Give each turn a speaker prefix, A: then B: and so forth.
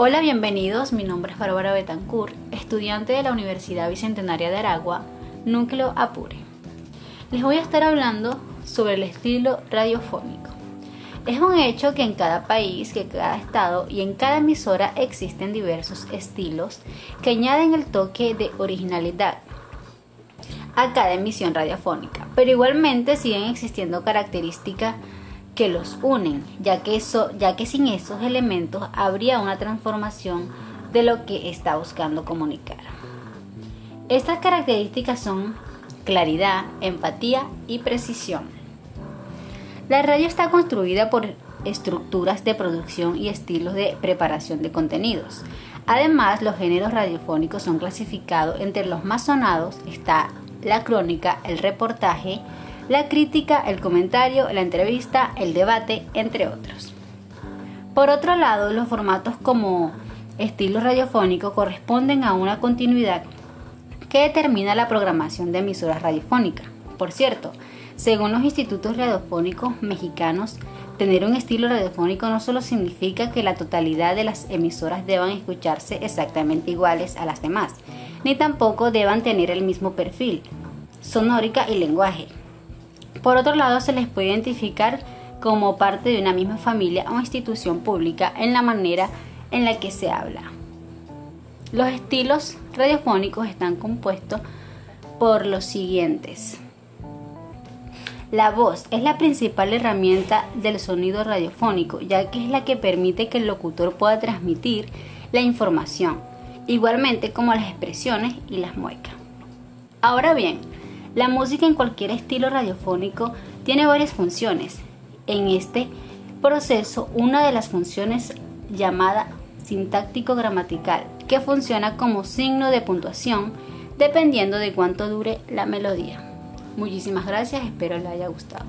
A: Hola, bienvenidos. Mi nombre es Bárbara Betancourt, estudiante de la Universidad Bicentenaria de Aragua, Núcleo Apure. Les voy a estar hablando sobre el estilo radiofónico. Es un hecho que en cada país, que cada estado y en cada emisora existen diversos estilos que añaden el toque de originalidad a cada emisión radiofónica, pero igualmente siguen existiendo características que los unen, ya que, eso, ya que sin esos elementos habría una transformación de lo que está buscando comunicar. Estas características son claridad, empatía y precisión. La radio está construida por estructuras de producción y estilos de preparación de contenidos. Además, los géneros radiofónicos son clasificados entre los más sonados está la crónica, el reportaje, la crítica, el comentario, la entrevista, el debate, entre otros. Por otro lado, los formatos como estilo radiofónico corresponden a una continuidad que determina la programación de emisoras radiofónicas. Por cierto, según los institutos radiofónicos mexicanos, tener un estilo radiofónico no solo significa que la totalidad de las emisoras deban escucharse exactamente iguales a las demás, ni tampoco deban tener el mismo perfil, sonórica y lenguaje. Por otro lado, se les puede identificar como parte de una misma familia o institución pública en la manera en la que se habla. Los estilos radiofónicos están compuestos por los siguientes. La voz es la principal herramienta del sonido radiofónico, ya que es la que permite que el locutor pueda transmitir la información, igualmente como las expresiones y las muecas. Ahora bien, la música en cualquier estilo radiofónico tiene varias funciones. En este proceso, una de las funciones llamada sintáctico gramatical, que funciona como signo de puntuación dependiendo de cuánto dure la melodía. Muchísimas gracias, espero les haya gustado.